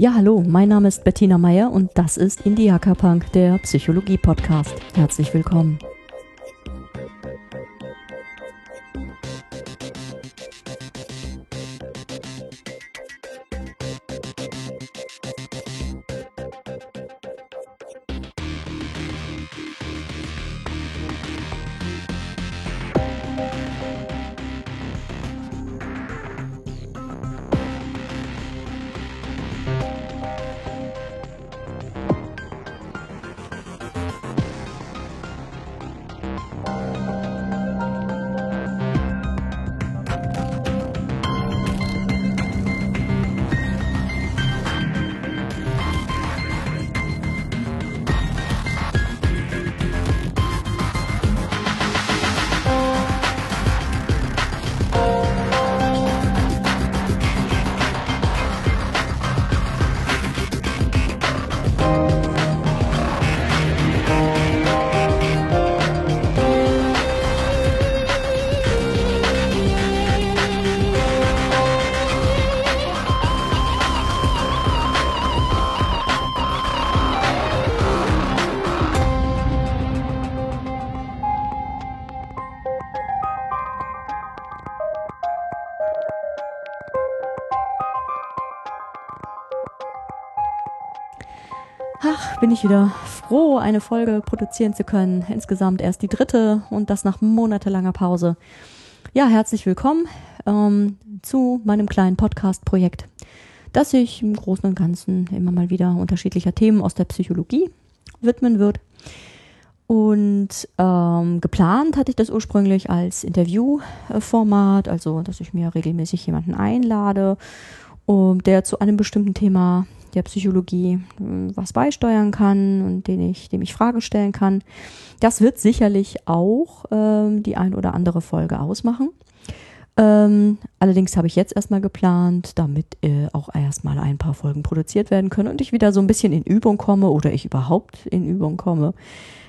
Ja, hallo, mein Name ist Bettina Meyer und das ist Indiaka Punk, der Psychologie-Podcast. Herzlich willkommen. Bin ich wieder froh, eine Folge produzieren zu können. Insgesamt erst die dritte und das nach monatelanger Pause. Ja, herzlich willkommen ähm, zu meinem kleinen Podcast-Projekt, das sich im Großen und Ganzen immer mal wieder unterschiedlicher Themen aus der Psychologie widmen wird. Und ähm, geplant hatte ich das ursprünglich als Interviewformat, also dass ich mir regelmäßig jemanden einlade, um, der zu einem bestimmten Thema der Psychologie hm, was beisteuern kann und den ich, dem ich Fragen stellen kann. Das wird sicherlich auch ähm, die ein oder andere Folge ausmachen. Ähm, allerdings habe ich jetzt erstmal geplant, damit äh, auch erstmal ein paar Folgen produziert werden können und ich wieder so ein bisschen in Übung komme oder ich überhaupt in Übung komme,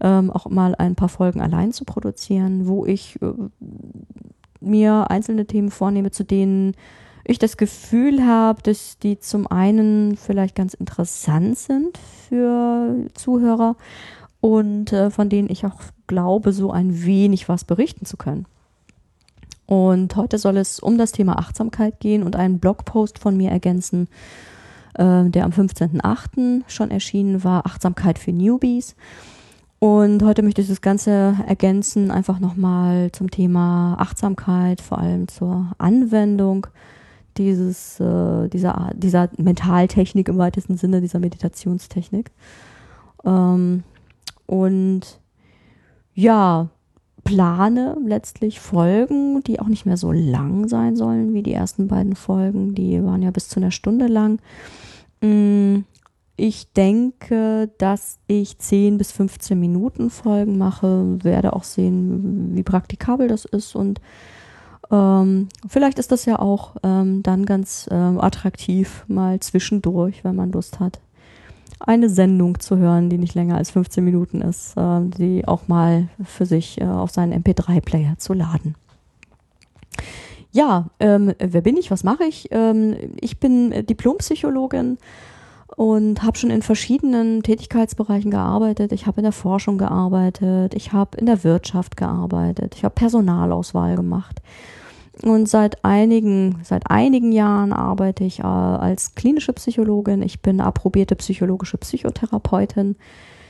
ähm, auch mal ein paar Folgen allein zu produzieren, wo ich äh, mir einzelne Themen vornehme, zu denen ich das Gefühl habe, dass die zum einen vielleicht ganz interessant sind für Zuhörer und äh, von denen ich auch glaube, so ein wenig was berichten zu können. Und heute soll es um das Thema Achtsamkeit gehen und einen Blogpost von mir ergänzen, äh, der am 15.08. schon erschienen war, Achtsamkeit für Newbies. Und heute möchte ich das Ganze ergänzen, einfach nochmal zum Thema Achtsamkeit, vor allem zur Anwendung dieses, äh, dieser, dieser Mentaltechnik im weitesten Sinne, dieser Meditationstechnik. Ähm, und ja, plane letztlich Folgen, die auch nicht mehr so lang sein sollen wie die ersten beiden Folgen. Die waren ja bis zu einer Stunde lang. Mm, ich denke, dass ich 10 bis 15 Minuten Folgen mache, werde auch sehen, wie praktikabel das ist und ähm, vielleicht ist das ja auch ähm, dann ganz ähm, attraktiv, mal zwischendurch, wenn man Lust hat, eine Sendung zu hören, die nicht länger als 15 Minuten ist, äh, die auch mal für sich äh, auf seinen MP3-Player zu laden. Ja, ähm, wer bin ich? Was mache ich? Ähm, ich bin Diplompsychologin und habe schon in verschiedenen Tätigkeitsbereichen gearbeitet. Ich habe in der Forschung gearbeitet, ich habe in der Wirtschaft gearbeitet, ich habe Personalauswahl gemacht und seit einigen, seit einigen Jahren arbeite ich äh, als klinische Psychologin. Ich bin approbierte psychologische Psychotherapeutin.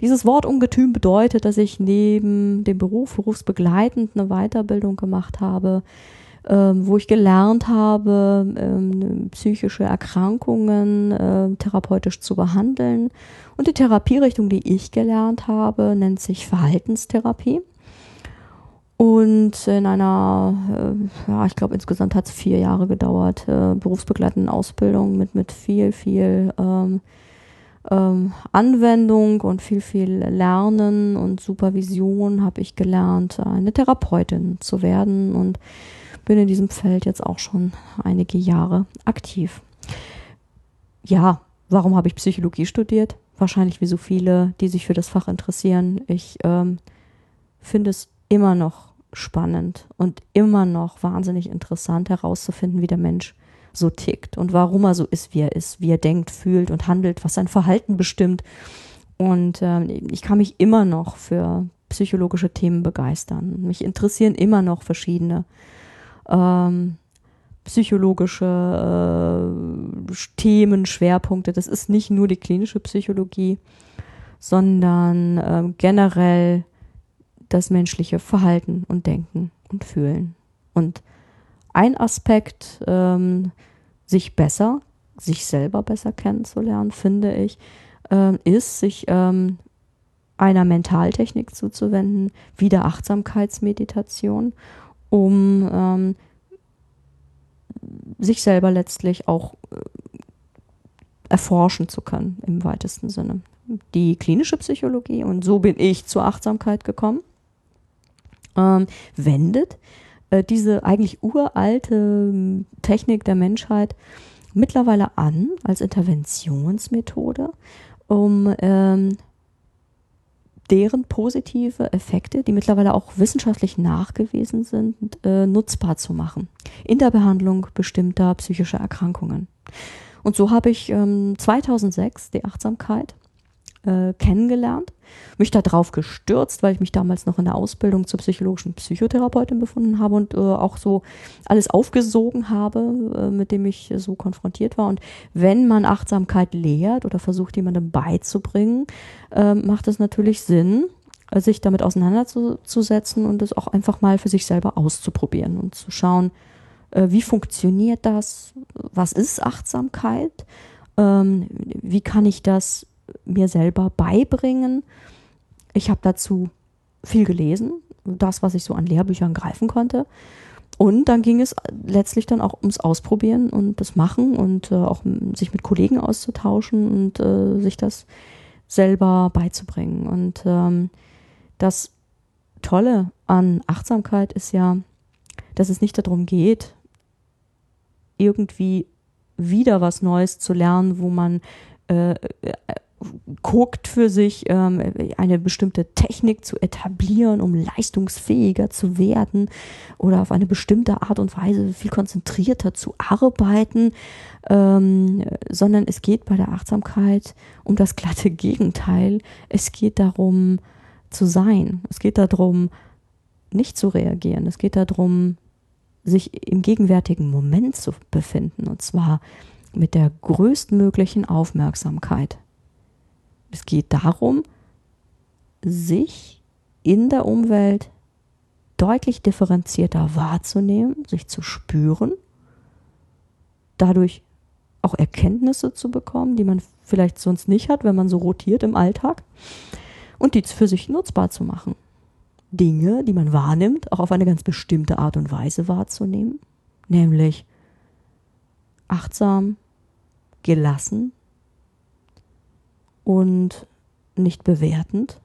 Dieses Wort Ungetüm bedeutet, dass ich neben dem Beruf berufsbegleitend eine Weiterbildung gemacht habe, ähm, wo ich gelernt habe, ähm, psychische Erkrankungen äh, therapeutisch zu behandeln. Und die Therapierichtung, die ich gelernt habe, nennt sich Verhaltenstherapie. Und in einer, äh, ja, ich glaube, insgesamt hat es vier Jahre gedauert, äh, berufsbegleitenden Ausbildung mit, mit viel, viel ähm, ähm, Anwendung und viel, viel Lernen und Supervision habe ich gelernt, eine Therapeutin zu werden und bin in diesem Feld jetzt auch schon einige Jahre aktiv. Ja, warum habe ich Psychologie studiert? Wahrscheinlich wie so viele, die sich für das Fach interessieren. Ich ähm, finde es immer noch spannend und immer noch wahnsinnig interessant herauszufinden, wie der Mensch so tickt und warum er so ist, wie er ist, wie er denkt, fühlt und handelt, was sein Verhalten bestimmt. Und äh, ich kann mich immer noch für psychologische Themen begeistern. Mich interessieren immer noch verschiedene ähm, psychologische äh, Themen, Schwerpunkte. Das ist nicht nur die klinische Psychologie, sondern äh, generell das menschliche Verhalten und Denken und Fühlen. Und ein Aspekt, ähm, sich besser, sich selber besser kennenzulernen, finde ich, äh, ist, sich ähm, einer Mentaltechnik zuzuwenden, wie der Achtsamkeitsmeditation, um ähm, sich selber letztlich auch äh, erforschen zu können im weitesten Sinne. Die klinische Psychologie, und so bin ich zur Achtsamkeit gekommen, ähm, wendet äh, diese eigentlich uralte ähm, Technik der Menschheit mittlerweile an als Interventionsmethode, um ähm, deren positive Effekte, die mittlerweile auch wissenschaftlich nachgewiesen sind, äh, nutzbar zu machen in der Behandlung bestimmter psychischer Erkrankungen. Und so habe ich ähm, 2006 die Achtsamkeit äh, kennengelernt, mich darauf gestürzt, weil ich mich damals noch in der Ausbildung zur psychologischen Psychotherapeutin befunden habe und äh, auch so alles aufgesogen habe, äh, mit dem ich so konfrontiert war. Und wenn man Achtsamkeit lehrt oder versucht, jemandem beizubringen, äh, macht es natürlich Sinn, sich damit auseinanderzusetzen und es auch einfach mal für sich selber auszuprobieren und zu schauen, äh, wie funktioniert das, was ist Achtsamkeit, ähm, wie kann ich das mir selber beibringen. Ich habe dazu viel gelesen, das, was ich so an Lehrbüchern greifen konnte. Und dann ging es letztlich dann auch ums Ausprobieren und das Machen und äh, auch sich mit Kollegen auszutauschen und äh, sich das selber beizubringen. Und ähm, das Tolle an Achtsamkeit ist ja, dass es nicht darum geht, irgendwie wieder was Neues zu lernen, wo man äh, guckt für sich, ähm, eine bestimmte Technik zu etablieren, um leistungsfähiger zu werden oder auf eine bestimmte Art und Weise viel konzentrierter zu arbeiten, ähm, sondern es geht bei der Achtsamkeit um das glatte Gegenteil. Es geht darum zu sein. Es geht darum, nicht zu reagieren. Es geht darum, sich im gegenwärtigen Moment zu befinden und zwar mit der größtmöglichen Aufmerksamkeit. Es geht darum, sich in der Umwelt deutlich differenzierter wahrzunehmen, sich zu spüren, dadurch auch Erkenntnisse zu bekommen, die man vielleicht sonst nicht hat, wenn man so rotiert im Alltag, und die für sich nutzbar zu machen. Dinge, die man wahrnimmt, auch auf eine ganz bestimmte Art und Weise wahrzunehmen, nämlich achtsam, gelassen, und nicht bewertend,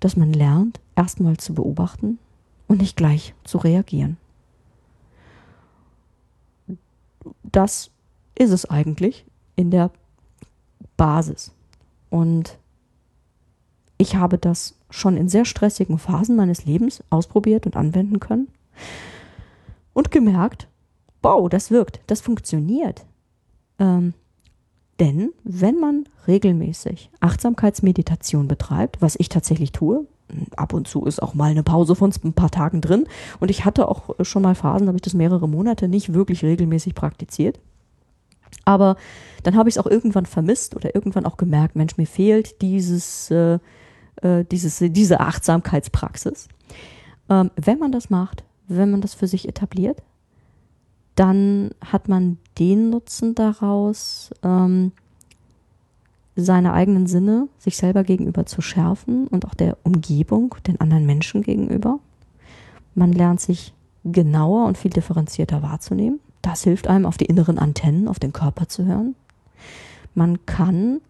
dass man lernt, erstmal zu beobachten und nicht gleich zu reagieren. Das ist es eigentlich in der Basis. Und ich habe das schon in sehr stressigen Phasen meines Lebens ausprobiert und anwenden können und gemerkt, wow, das wirkt, das funktioniert. Ähm, denn wenn man regelmäßig Achtsamkeitsmeditation betreibt, was ich tatsächlich tue, ab und zu ist auch mal eine Pause von ein paar Tagen drin und ich hatte auch schon mal Phasen, da habe ich das mehrere Monate nicht wirklich regelmäßig praktiziert. Aber dann habe ich es auch irgendwann vermisst oder irgendwann auch gemerkt, Mensch, mir fehlt dieses, äh, äh dieses, diese Achtsamkeitspraxis. Ähm, wenn man das macht, wenn man das für sich etabliert, dann hat man den Nutzen daraus, ähm, seine eigenen Sinne sich selber gegenüber zu schärfen und auch der Umgebung, den anderen Menschen gegenüber. Man lernt sich genauer und viel differenzierter wahrzunehmen. Das hilft einem, auf die inneren Antennen, auf den Körper zu hören. Man kann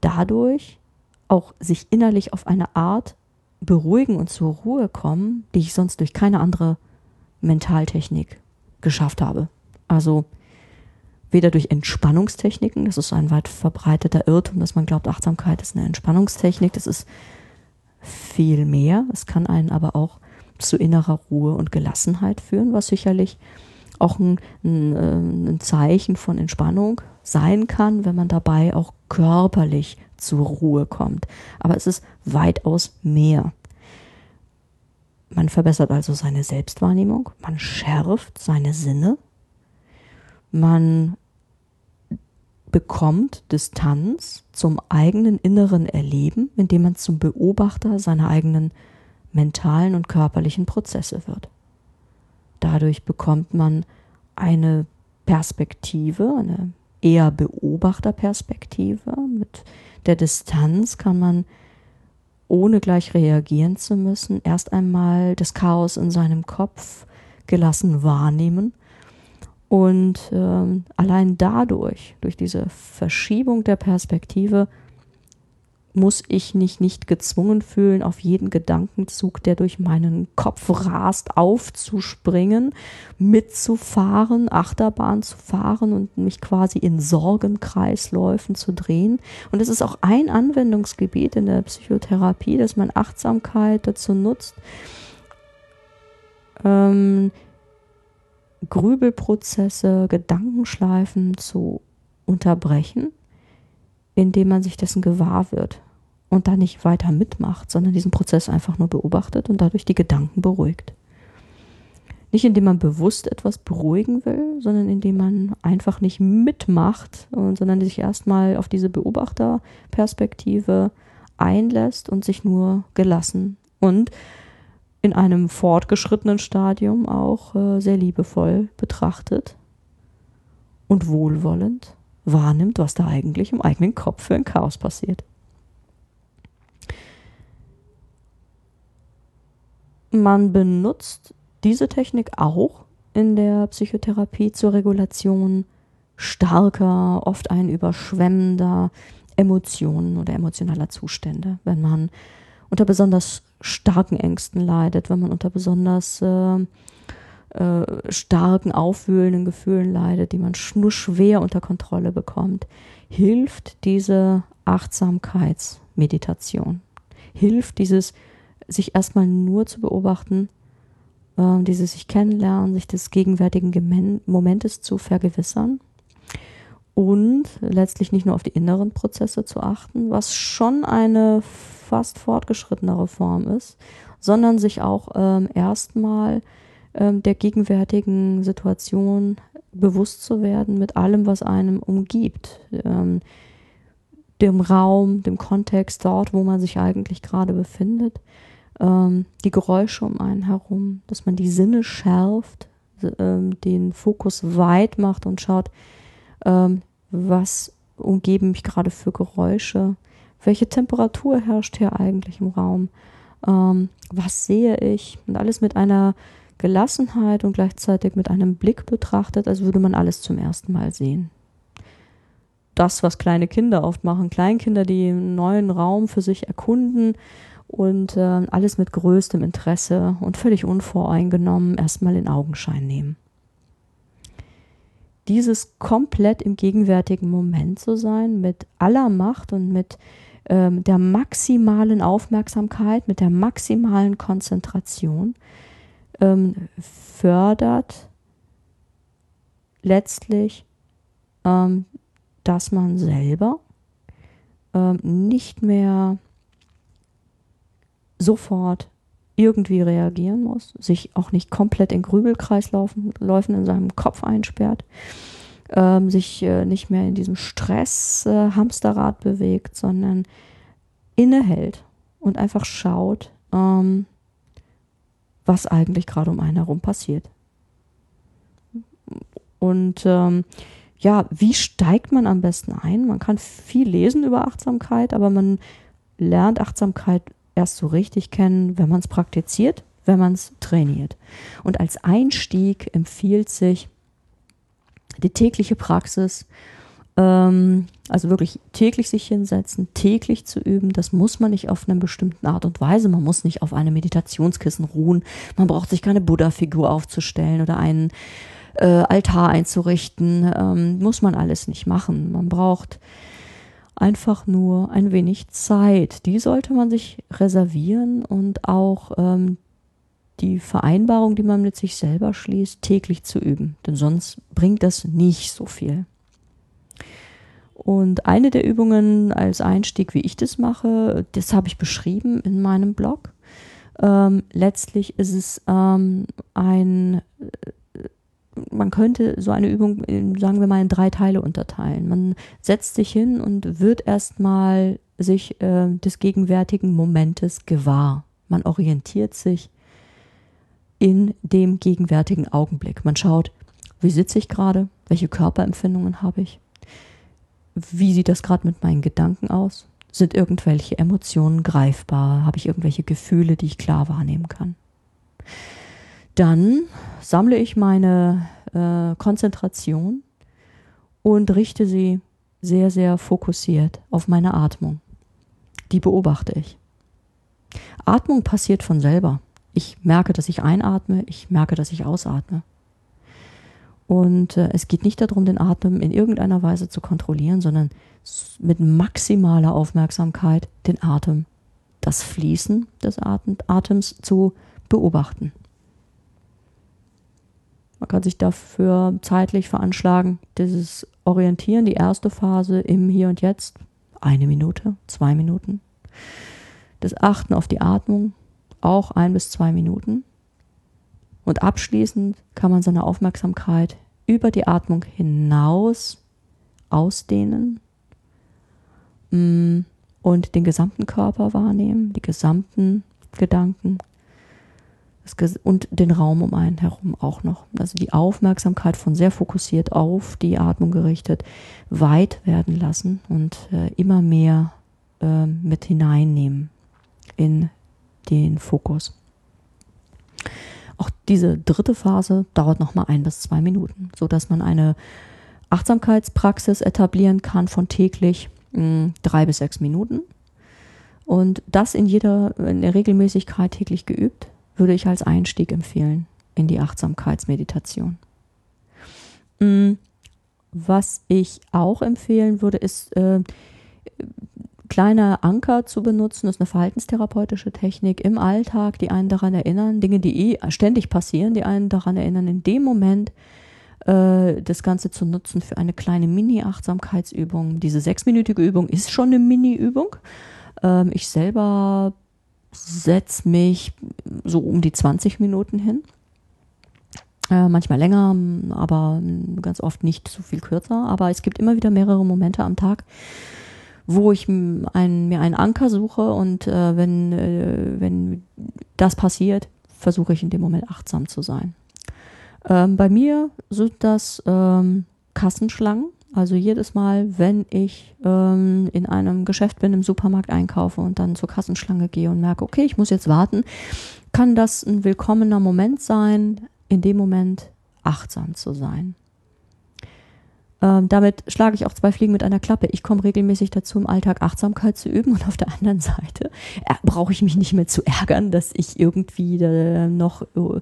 dadurch auch sich innerlich auf eine Art beruhigen und zur Ruhe kommen, die ich sonst durch keine andere Mentaltechnik geschafft habe. Also weder durch Entspannungstechniken, das ist ein weit verbreiteter Irrtum, dass man glaubt, Achtsamkeit ist eine Entspannungstechnik, das ist viel mehr. Es kann einen aber auch zu innerer Ruhe und Gelassenheit führen, was sicherlich auch ein, ein, äh, ein Zeichen von Entspannung sein kann, wenn man dabei auch körperlich zur Ruhe kommt. Aber es ist weitaus mehr. Man verbessert also seine Selbstwahrnehmung, man schärft seine Sinne, man bekommt Distanz zum eigenen inneren Erleben, indem man zum Beobachter seiner eigenen mentalen und körperlichen Prozesse wird. Dadurch bekommt man eine Perspektive, eine eher Beobachterperspektive. Mit der Distanz kann man, ohne gleich reagieren zu müssen, erst einmal das Chaos in seinem Kopf gelassen wahrnehmen. Und ähm, allein dadurch, durch diese Verschiebung der Perspektive, muss ich mich nicht gezwungen fühlen, auf jeden Gedankenzug, der durch meinen Kopf rast, aufzuspringen, mitzufahren, Achterbahn zu fahren und mich quasi in Sorgenkreisläufen zu drehen. Und es ist auch ein Anwendungsgebiet in der Psychotherapie, dass man Achtsamkeit dazu nutzt, ähm, Grübelprozesse, Gedankenschleifen zu unterbrechen indem man sich dessen gewahr wird und da nicht weiter mitmacht, sondern diesen Prozess einfach nur beobachtet und dadurch die Gedanken beruhigt. Nicht indem man bewusst etwas beruhigen will, sondern indem man einfach nicht mitmacht, sondern sich erstmal auf diese Beobachterperspektive einlässt und sich nur gelassen und in einem fortgeschrittenen Stadium auch äh, sehr liebevoll betrachtet und wohlwollend wahrnimmt, was da eigentlich im eigenen Kopf für ein Chaos passiert. Man benutzt diese Technik auch in der Psychotherapie zur Regulation starker, oft ein überschwemmender Emotionen oder emotionaler Zustände. Wenn man unter besonders starken Ängsten leidet, wenn man unter besonders äh, äh, starken, aufwühlenden Gefühlen leidet, die man nur schwer unter Kontrolle bekommt, hilft diese Achtsamkeitsmeditation. Hilft dieses, sich erstmal nur zu beobachten, äh, dieses sich kennenlernen, sich des gegenwärtigen Momentes zu vergewissern und letztlich nicht nur auf die inneren Prozesse zu achten, was schon eine fast fortgeschrittenere Form ist, sondern sich auch ähm, erstmal ähm, der gegenwärtigen Situation bewusst zu werden mit allem, was einem umgibt. Ähm, dem Raum, dem Kontext, dort, wo man sich eigentlich gerade befindet, ähm, die Geräusche um einen herum, dass man die Sinne schärft, ähm, den Fokus weit macht und schaut, ähm, was umgeben mich gerade für Geräusche, welche Temperatur herrscht hier eigentlich im Raum, ähm, was sehe ich? Und alles mit einer Gelassenheit und gleichzeitig mit einem Blick betrachtet, als würde man alles zum ersten Mal sehen. Das, was kleine Kinder oft machen, Kleinkinder, die einen neuen Raum für sich erkunden und äh, alles mit größtem Interesse und völlig unvoreingenommen erstmal in Augenschein nehmen. Dieses komplett im gegenwärtigen Moment zu sein, mit aller Macht und mit ähm, der maximalen Aufmerksamkeit, mit der maximalen Konzentration, ähm, fördert letztlich, ähm, dass man selber ähm, nicht mehr sofort irgendwie reagieren muss, sich auch nicht komplett in Grübelkreisläufen in seinem Kopf einsperrt, ähm, sich äh, nicht mehr in diesem Stress-Hamsterrad äh, bewegt, sondern innehält und einfach schaut, ähm, was eigentlich gerade um einen herum passiert. Und ähm, ja, wie steigt man am besten ein? Man kann viel lesen über Achtsamkeit, aber man lernt Achtsamkeit erst so richtig kennen, wenn man es praktiziert, wenn man es trainiert. Und als Einstieg empfiehlt sich die tägliche Praxis ähm, also wirklich täglich sich hinsetzen, täglich zu üben, das muss man nicht auf einer bestimmten Art und Weise. Man muss nicht auf einem Meditationskissen ruhen. Man braucht sich keine Buddha-Figur aufzustellen oder einen äh, Altar einzurichten. Ähm, muss man alles nicht machen. Man braucht einfach nur ein wenig Zeit. Die sollte man sich reservieren und auch ähm, die Vereinbarung, die man mit sich selber schließt, täglich zu üben. Denn sonst bringt das nicht so viel. Und eine der Übungen als Einstieg, wie ich das mache, das habe ich beschrieben in meinem Blog. Ähm, letztlich ist es ähm, ein, man könnte so eine Übung, in, sagen wir mal, in drei Teile unterteilen. Man setzt sich hin und wird erstmal sich äh, des gegenwärtigen Momentes gewahr. Man orientiert sich in dem gegenwärtigen Augenblick. Man schaut, wie sitze ich gerade, welche Körperempfindungen habe ich, wie sieht das gerade mit meinen Gedanken aus, sind irgendwelche Emotionen greifbar, habe ich irgendwelche Gefühle, die ich klar wahrnehmen kann. Dann sammle ich meine äh, Konzentration und richte sie sehr, sehr fokussiert auf meine Atmung. Die beobachte ich. Atmung passiert von selber. Ich merke, dass ich einatme, ich merke, dass ich ausatme. Und äh, es geht nicht darum, den Atem in irgendeiner Weise zu kontrollieren, sondern mit maximaler Aufmerksamkeit den Atem, das Fließen des Atem, Atems zu beobachten. Man kann sich dafür zeitlich veranschlagen, dieses Orientieren, die erste Phase im Hier und Jetzt, eine Minute, zwei Minuten. Das Achten auf die Atmung, auch ein bis zwei Minuten. Und abschließend kann man seine Aufmerksamkeit über die Atmung hinaus ausdehnen mm, und den gesamten Körper wahrnehmen, die gesamten Gedanken und den Raum um einen herum auch noch. Also die Aufmerksamkeit von sehr fokussiert auf die Atmung gerichtet weit werden lassen und äh, immer mehr äh, mit hineinnehmen in den Fokus. Auch diese dritte Phase dauert nochmal ein bis zwei Minuten, so dass man eine Achtsamkeitspraxis etablieren kann von täglich mh, hm, drei bis sechs Minuten. Und das in jeder, in der Regelmäßigkeit täglich geübt, würde ich als Einstieg empfehlen in die Achtsamkeitsmeditation. Hm, was ich auch empfehlen würde, ist äh, kleine Anker zu benutzen, das ist eine verhaltenstherapeutische Technik im Alltag, die einen daran erinnern, Dinge, die eh ständig passieren, die einen daran erinnern, in dem Moment äh, das Ganze zu nutzen für eine kleine Mini-Achtsamkeitsübung. Diese sechsminütige Übung ist schon eine Mini-Übung. Ähm, ich selber setze mich so um die 20 Minuten hin. Äh, manchmal länger, aber ganz oft nicht so viel kürzer. Aber es gibt immer wieder mehrere Momente am Tag, wo ich ein, mir einen Anker suche und äh, wenn, äh, wenn das passiert, versuche ich in dem Moment achtsam zu sein. Ähm, bei mir sind das ähm, Kassenschlangen. Also jedes Mal, wenn ich ähm, in einem Geschäft bin, im Supermarkt einkaufe und dann zur Kassenschlange gehe und merke, okay, ich muss jetzt warten, kann das ein willkommener Moment sein, in dem Moment achtsam zu sein. Ähm, damit schlage ich auch zwei Fliegen mit einer Klappe. Ich komme regelmäßig dazu, im Alltag Achtsamkeit zu üben und auf der anderen Seite äh, brauche ich mich nicht mehr zu ärgern, dass ich irgendwie äh, noch, äh,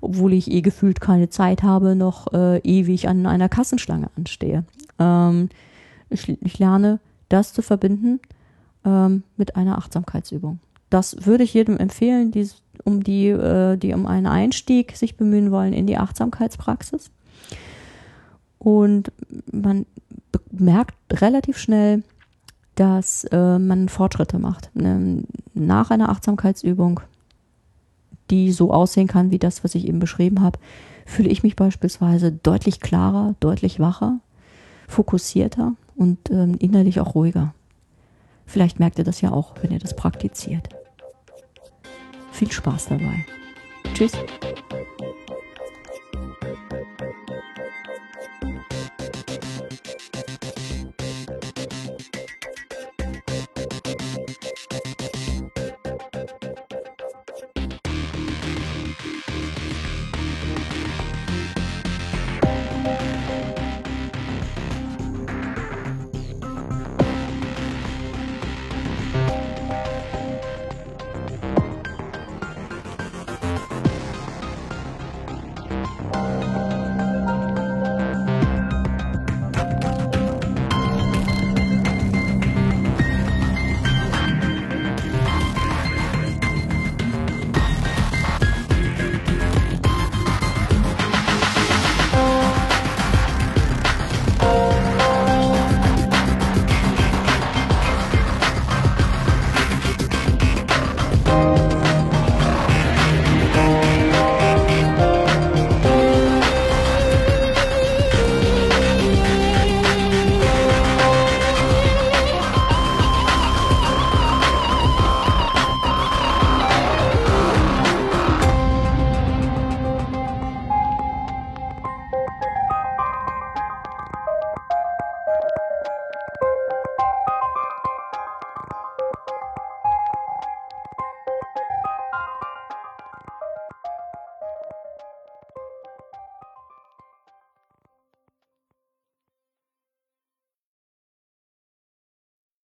obwohl ich eh gefühlt keine Zeit habe, noch äh, ewig an einer Kassenschlange anstehe. Ähm, ich, ich, lerne, das zu verbinden ähm, mit einer Achtsamkeitsübung. Das würde ich jedem empfehlen, die um die, äh, die um einen Einstieg sich bemühen wollen in die Achtsamkeitspraxis. Und man merkt relativ schnell, dass äh, man Fortschritte macht. Ne, nach einer Achtsamkeitsübung, die so aussehen kann wie das, was ich eben beschrieben habe, fühle ich mich beispielsweise deutlich klarer, deutlich wacher, fokussierter und ähm, innerlich auch ruhiger. Vielleicht merkt ihr das ja auch, wenn ihr das praktiziert. Viel Spaß dabei. Tschüss.